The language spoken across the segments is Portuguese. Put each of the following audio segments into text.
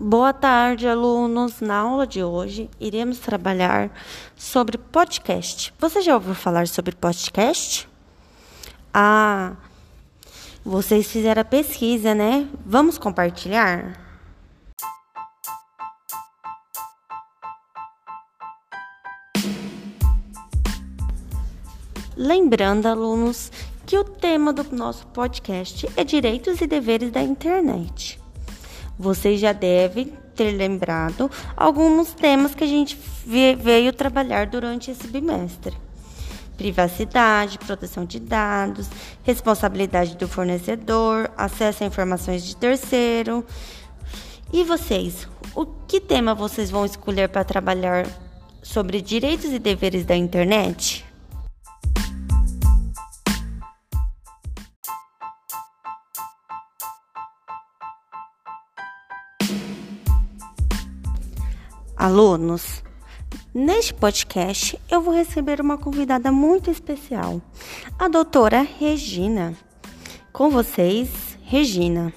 Boa tarde, alunos. Na aula de hoje, iremos trabalhar sobre podcast. Você já ouviu falar sobre podcast? Ah, vocês fizeram a pesquisa, né? Vamos compartilhar? Lembrando, alunos, que o tema do nosso podcast é direitos e deveres da internet. Vocês já devem ter lembrado alguns temas que a gente veio trabalhar durante esse bimestre. Privacidade, proteção de dados, responsabilidade do fornecedor, acesso a informações de terceiro. E vocês, o que tema vocês vão escolher para trabalhar sobre direitos e deveres da internet? Alunos, neste podcast eu vou receber uma convidada muito especial, a doutora Regina. Com vocês, Regina.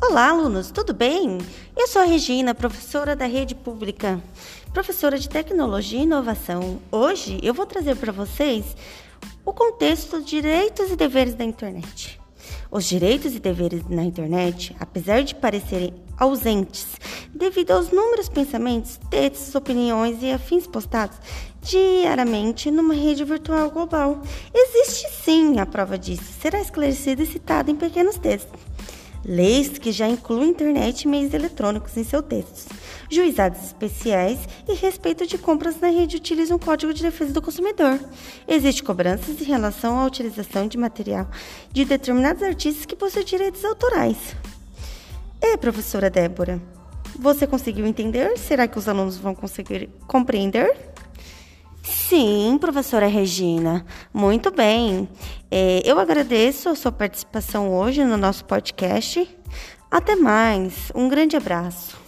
Olá, alunos, tudo bem? Eu sou a Regina, professora da rede pública, professora de tecnologia e inovação. Hoje eu vou trazer para vocês o contexto direitos e deveres da internet. Os direitos e deveres na internet, apesar de parecerem ausentes devido aos números pensamentos, textos, opiniões e afins postados diariamente numa rede virtual global, existe sim a prova disso. Será esclarecida e citada em pequenos textos. Leis que já incluem internet e meios eletrônicos em seus textos. Juizados especiais e respeito de compras na rede utilizam o Código de Defesa do Consumidor. Existem cobranças em relação à utilização de material de determinados artistas que possuem direitos autorais. É, professora Débora, você conseguiu entender? Será que os alunos vão conseguir compreender? Sim, professora Regina, muito bem. É, eu agradeço a sua participação hoje no nosso podcast. Até mais, um grande abraço.